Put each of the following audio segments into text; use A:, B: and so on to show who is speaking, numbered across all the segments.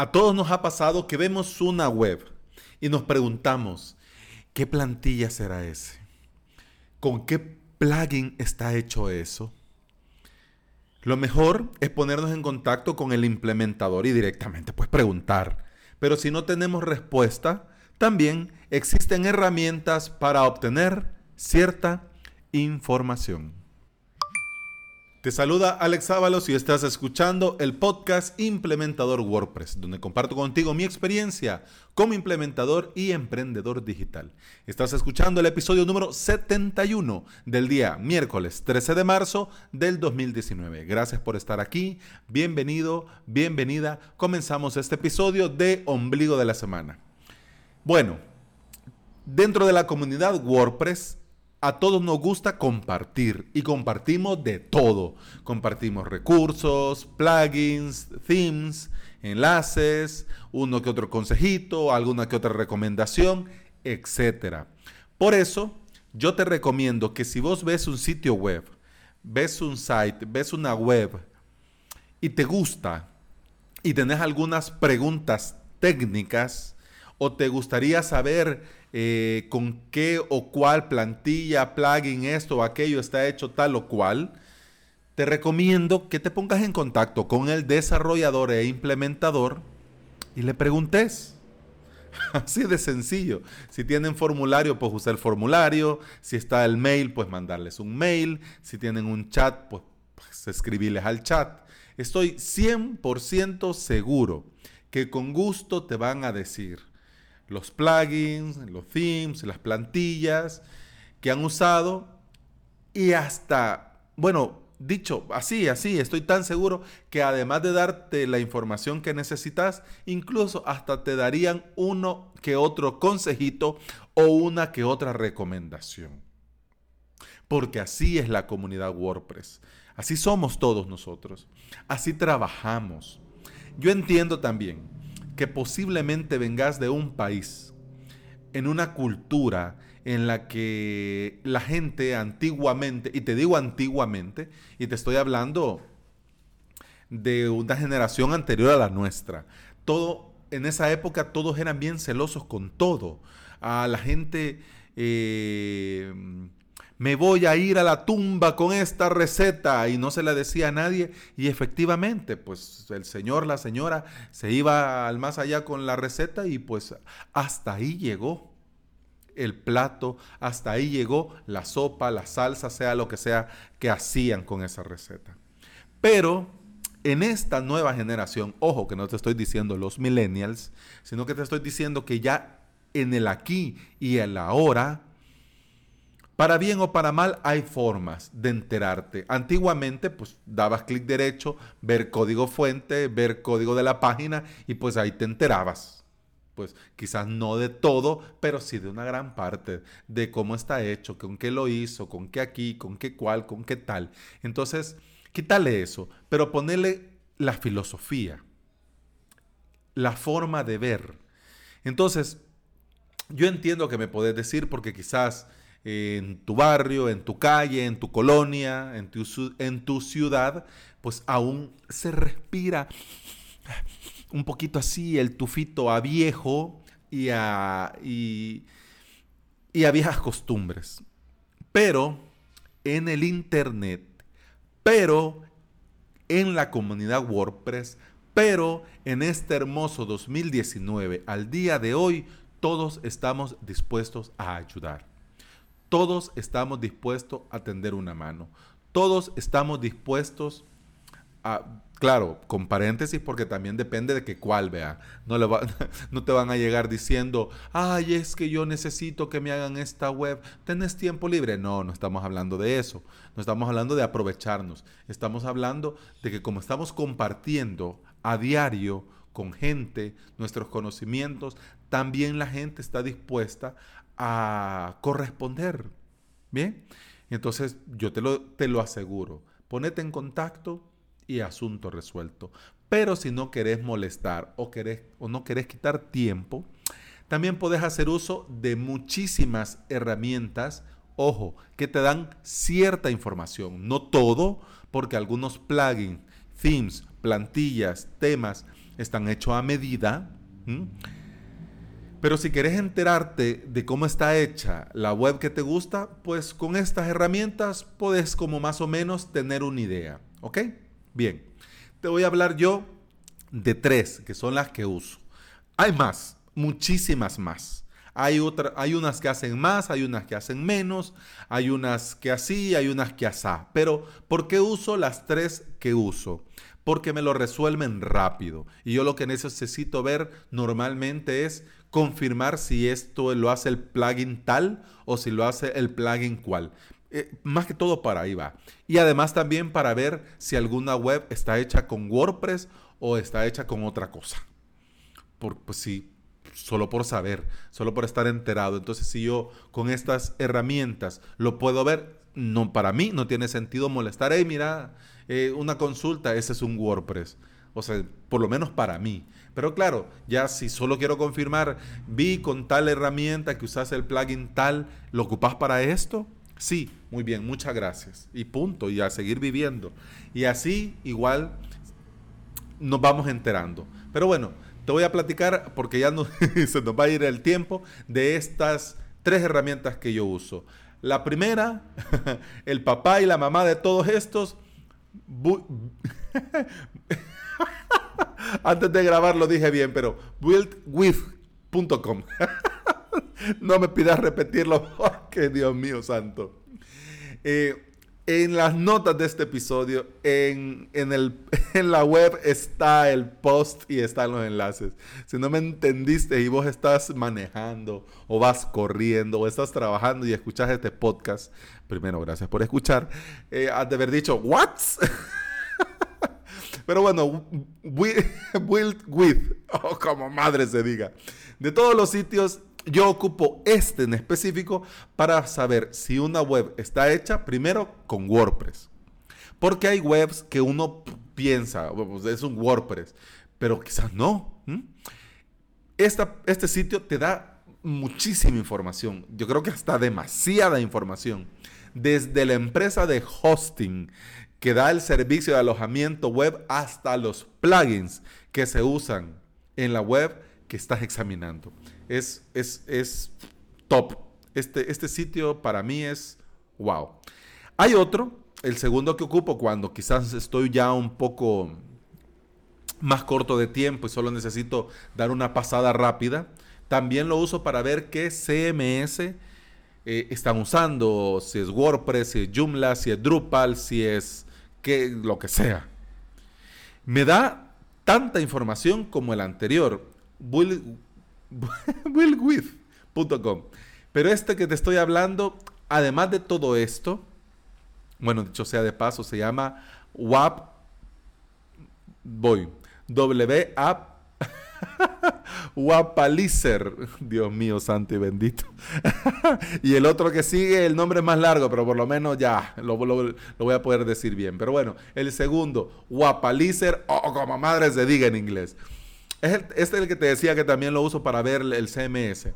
A: A todos nos ha pasado que vemos una web y nos preguntamos, ¿qué plantilla será ese? ¿Con qué plugin está hecho eso? Lo mejor es ponernos en contacto con el implementador y directamente pues preguntar. Pero si no tenemos respuesta, también existen herramientas para obtener cierta información. Te saluda Alex Ábalos y estás escuchando el podcast Implementador WordPress, donde comparto contigo mi experiencia como implementador y emprendedor digital. Estás escuchando el episodio número 71 del día miércoles 13 de marzo del 2019. Gracias por estar aquí. Bienvenido, bienvenida. Comenzamos este episodio de Ombligo de la Semana. Bueno, dentro de la comunidad WordPress a todos nos gusta compartir y compartimos de todo. Compartimos recursos, plugins, themes, enlaces, uno que otro consejito, alguna que otra recomendación, etc. Por eso, yo te recomiendo que si vos ves un sitio web, ves un site, ves una web y te gusta y tenés algunas preguntas técnicas o te gustaría saber eh, con qué o cuál plantilla, plugin, esto o aquello está hecho tal o cual, te recomiendo que te pongas en contacto con el desarrollador e implementador y le preguntes. Así de sencillo. Si tienen formulario, pues usar el formulario. Si está el mail, pues mandarles un mail. Si tienen un chat, pues, pues al chat. Estoy 100% seguro que con gusto te van a decir los plugins, los themes, las plantillas que han usado y hasta, bueno, dicho así, así, estoy tan seguro que además de darte la información que necesitas, incluso hasta te darían uno que otro consejito o una que otra recomendación. Porque así es la comunidad WordPress. Así somos todos nosotros. Así trabajamos. Yo entiendo también que posiblemente vengas de un país, en una cultura en la que la gente antiguamente, y te digo antiguamente, y te estoy hablando de una generación anterior a la nuestra, todo, en esa época todos eran bien celosos con todo. A la gente eh, me voy a ir a la tumba con esta receta y no se la decía a nadie y efectivamente pues el señor, la señora se iba al más allá con la receta y pues hasta ahí llegó el plato, hasta ahí llegó la sopa, la salsa, sea lo que sea que hacían con esa receta. Pero en esta nueva generación, ojo que no te estoy diciendo los millennials, sino que te estoy diciendo que ya en el aquí y el ahora, para bien o para mal hay formas de enterarte. Antiguamente pues dabas clic derecho, ver código fuente, ver código de la página y pues ahí te enterabas. Pues quizás no de todo, pero sí de una gran parte de cómo está hecho, con qué lo hizo, con qué aquí, con qué cual, con qué tal. Entonces, quítale eso, pero ponerle la filosofía, la forma de ver. Entonces, yo entiendo que me podés decir porque quizás en tu barrio, en tu calle, en tu colonia, en tu, ciudad, pues aún se respira un poquito así el tufito a viejo y a, y, y a viejas costumbres. Pero en el Internet, pero en la comunidad WordPress, pero en este hermoso 2019, al día de hoy, todos estamos dispuestos a ayudar. Todos estamos dispuestos a tender una mano. Todos estamos dispuestos a, claro, con paréntesis porque también depende de que cuál vea. No, te van a llegar diciendo, ay, es que yo necesito que me hagan esta web. ¿Tenés tiempo libre? No, no estamos hablando de eso. No estamos hablando de aprovecharnos. Estamos hablando de que como estamos compartiendo a diario con gente nuestros conocimientos, también la gente está dispuesta a corresponder. Bien, entonces yo te lo, te lo aseguro. Ponete en contacto y asunto resuelto. Pero si no querés molestar o, o no querés quitar tiempo, también puedes hacer uso de muchísimas herramientas, ojo, que te dan cierta información. No todo, porque algunos plugins, themes, plantillas, temas, están hechos a medida. Pero si quieres enterarte de cómo está hecha la web que te gusta, pues con estas herramientas puedes como más o menos tener una idea. ¿Ok? Bien, te voy a hablar yo de tres, que son las que uso. Hay más, muchísimas más. Hay, hay unas que hacen más, hay unas que hacen menos, hay unas que así, hay unas que asá. Pero, ¿por qué uso las tres que uso? Porque me lo resuelven rápido. Y yo lo que necesito ver normalmente es confirmar si esto lo hace el plugin tal o si lo hace el plugin cual. Eh, más que todo para ahí va. Y además también para ver si alguna web está hecha con WordPress o está hecha con otra cosa. Por, pues sí, solo por saber, solo por estar enterado. Entonces, si yo con estas herramientas lo puedo ver, no para mí no tiene sentido molestar. Hey, mira, eh, una consulta, ese es un WordPress. O sea, por lo menos para mí. Pero claro, ya si solo quiero confirmar, vi con tal herramienta que usas el plugin tal, ¿lo ocupas para esto? Sí, muy bien, muchas gracias. Y punto, y a seguir viviendo. Y así igual nos vamos enterando. Pero bueno, te voy a platicar, porque ya se nos va a ir el tiempo, de estas tres herramientas que yo uso. La primera, el papá y la mamá de todos estos, Antes de grabar lo dije bien, pero buildwith.com. no me pidas repetirlo porque Dios mío santo. Eh, en las notas de este episodio, en, el, en la web está el post y están los enlaces. Si no me entendiste y vos estás manejando o vas corriendo o estás trabajando y escuchas este podcast, primero gracias por escuchar, eh, has de haber dicho, ¿what? Pero bueno, Build With, o como madre se diga. De todos los sitios, yo ocupo este en específico para saber si una web está hecha primero con WordPress. Porque hay webs que uno piensa, pues, es un WordPress, pero quizás no. este sitio te da muchísima información. Yo creo que hasta demasiada información. Desde la empresa de hosting que da el servicio de alojamiento web hasta los plugins que se usan en la web que estás examinando. Es, es, es top. Este, este sitio para mí es wow. Hay otro, el segundo que ocupo cuando quizás estoy ya un poco más corto de tiempo y solo necesito dar una pasada rápida. También lo uso para ver qué CMS eh, están usando, si es WordPress, si es Joomla, si es Drupal, si es que lo que sea. Me da tanta información como el anterior, willwith.com. Pero este que te estoy hablando, además de todo esto, bueno, dicho sea de paso, se llama WAP Voy. W-A Wapalizer. Dios mío, santo y bendito. y el otro que sigue, el nombre es más largo, pero por lo menos ya lo, voy a poder decir bien. Pero bueno, el segundo, Wapalizer, o como madre se diga en inglés. Es este es el que te decía que también lo uso para ver el CMS.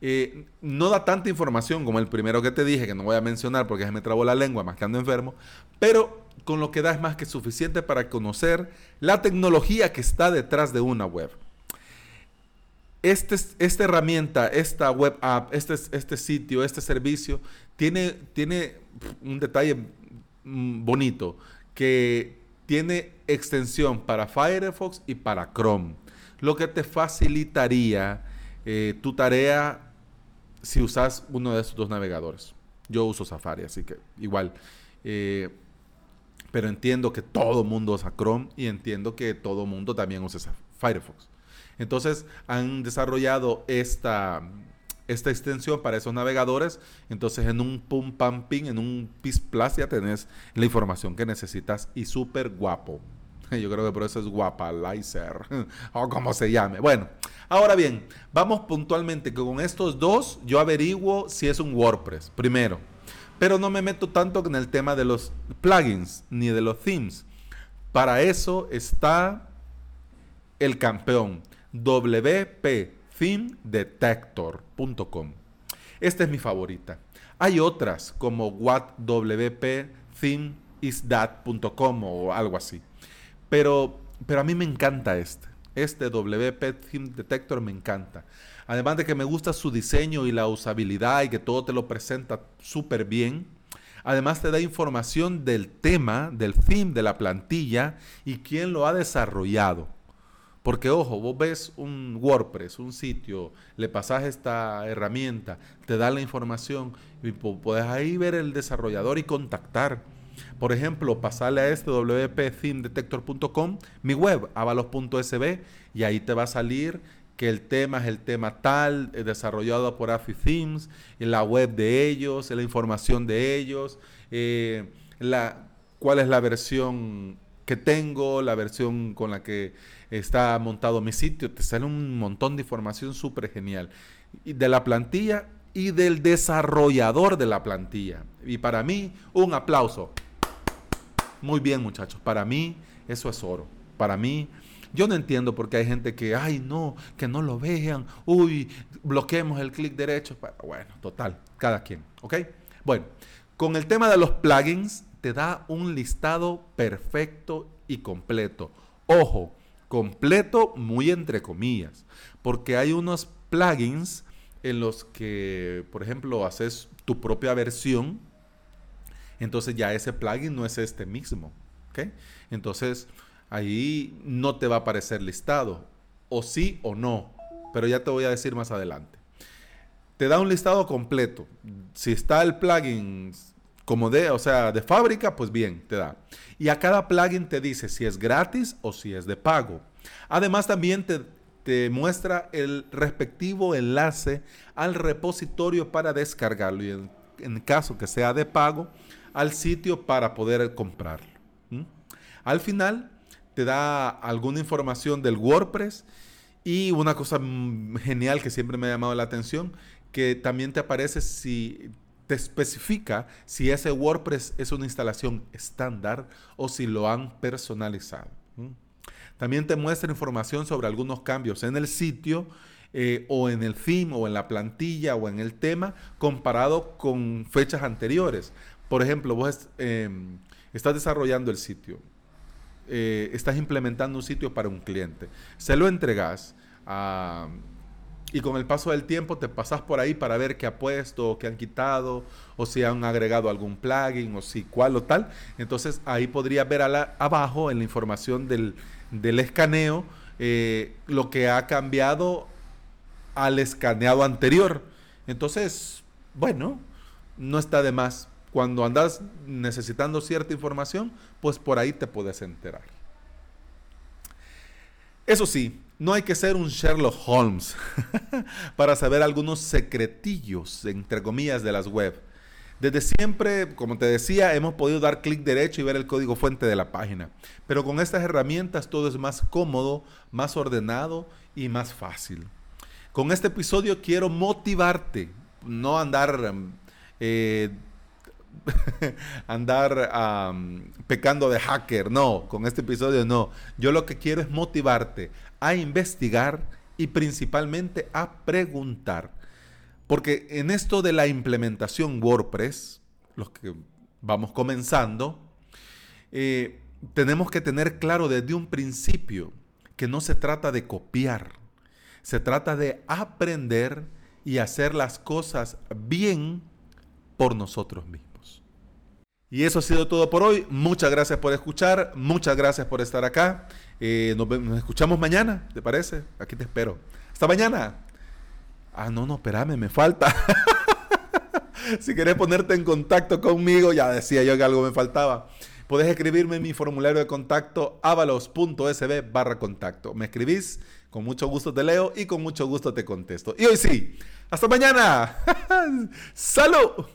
A: Eh, no da tanta información como el primero que te dije, que no voy a mencionar porque se me trabó la lengua más que ando enfermo, pero con lo que da es más que suficiente para conocer la tecnología que está detrás de una web este, esta herramienta, esta web app, este, este sitio, este servicio, tiene, tiene un detalle mm, bonito, que tiene extensión para Firefox y para Chrome, lo que te facilitaría eh, tu tarea si usas uno de esos dos navegadores. Yo uso Safari, así que igual. Eh, pero entiendo que todo mundo usa Chrome y entiendo que todo mundo también usa Firefox. Entonces han desarrollado esta, esta extensión para esos navegadores. Entonces en un pum pam ping, en un PIS Plus ya tenés la información que necesitas y súper guapo. Yo creo que por eso es guapalizer o como se llame. Bueno, ahora bien, vamos puntualmente que con estos dos yo averiguo si es un WordPress primero. Pero no me meto tanto en el tema de los plugins ni de los themes. Para eso está el campeón wpthemedetector.com. Esta es mi favorita. Hay otras como whatwpthemeisthat.com o algo así. Pero, pero a mí me encanta este. Este WP Theme Detector me encanta. Además de que me gusta su diseño y la usabilidad y que todo te lo presenta súper bien. Además te da información del tema, del theme, de la plantilla y quién lo ha desarrollado. Porque ojo, vos ves un WordPress, un sitio, le pasas esta herramienta, te da la información y puedes ahí ver el desarrollador y contactar. Por ejemplo, pasarle a este wp-theme-detector.com, mi web, avalos.sb, y ahí te va a salir que el tema es el tema tal, eh, desarrollado por AFI Themes, la web de ellos, la información de ellos, eh, cuál es la versión que tengo, la versión con la que está montado mi sitio, te sale un montón de información súper genial. Y de la plantilla y del desarrollador de la plantilla. Y para mí, un aplauso. Muy bien, muchachos. Para mí, eso es oro. Para mí, yo no entiendo por qué hay gente que, ay, no, que no lo vean, uy, bloqueemos el clic derecho. Bueno, total, cada quien, ¿ok? Bueno, con el tema de los plugins, te da un listado perfecto y completo. Ojo, completo muy entre comillas, porque hay unos plugins en los que, por ejemplo, haces tu propia versión, entonces ya ese plugin no es este mismo, ¿ok? Entonces, ahí no te va a aparecer listado, o sí o no, pero ya te voy a decir más adelante. Te da un listado completo. Si está el plugin como de, o sea, de fábrica, pues bien, te da. Y a cada plugin te dice si es gratis o si es de pago. Además también te, te muestra el respectivo enlace al repositorio para descargarlo y en, en caso que sea de pago, al sitio para poder comprarlo. Al final te da alguna información del WordPress y una cosa genial que siempre me ha llamado la atención, que también te aparece si te especifica si ese WordPress es una instalación estándar o si lo han personalizado. También te muestra información sobre algunos cambios en el sitio eh, o en el theme o en la plantilla o en el tema comparado con fechas anteriores. Por ejemplo, vos em, estás desarrollando el sitio, eh, estás implementando un sitio para un cliente, se lo entregas y con el paso del tiempo te pasas por ahí para ver qué ha puesto, o qué han quitado, o si han agregado algún plugin, o si cuál o tal. Entonces ahí podrías ver abajo en la información del, escaneo eh, lo que ha cambiado al escaneado anterior. Entonces, bueno, no está de más cuando andas necesitando cierta información, pues por ahí te puedes enterar. Eso sí, no hay que ser un Sherlock Holmes para saber algunos secretillos, entre comillas, de las web. Desde siempre, como te decía, hemos podido dar clic derecho y ver el código fuente de la página. Pero con estas herramientas todo es más cómodo, más ordenado y más fácil. Con este episodio quiero motivarte, no andar eh, andar pecando de hacker. No, con este episodio no. Yo lo que quiero es motivarte a investigar y principalmente a preguntar. Porque en esto de la implementación WordPress, los que vamos comenzando, eh, tenemos que tener claro desde un principio que no se trata de copiar, se trata de aprender y hacer las cosas bien por nosotros mismos. Y eso ha sido todo por hoy. Muchas gracias por escuchar. Muchas gracias por estar acá. Eh, nos, escuchamos mañana, ¿te parece? Aquí te espero. Hasta mañana. Ah, no, no, espérame, me falta. si querés ponerte en contacto conmigo, ya decía yo que algo me faltaba. Puedes escribirme en mi formulario de contacto avalos.sb barra contacto. Me escribís, con mucho gusto te leo y con mucho gusto te contesto. Y hoy sí, hasta mañana. ¡Salud!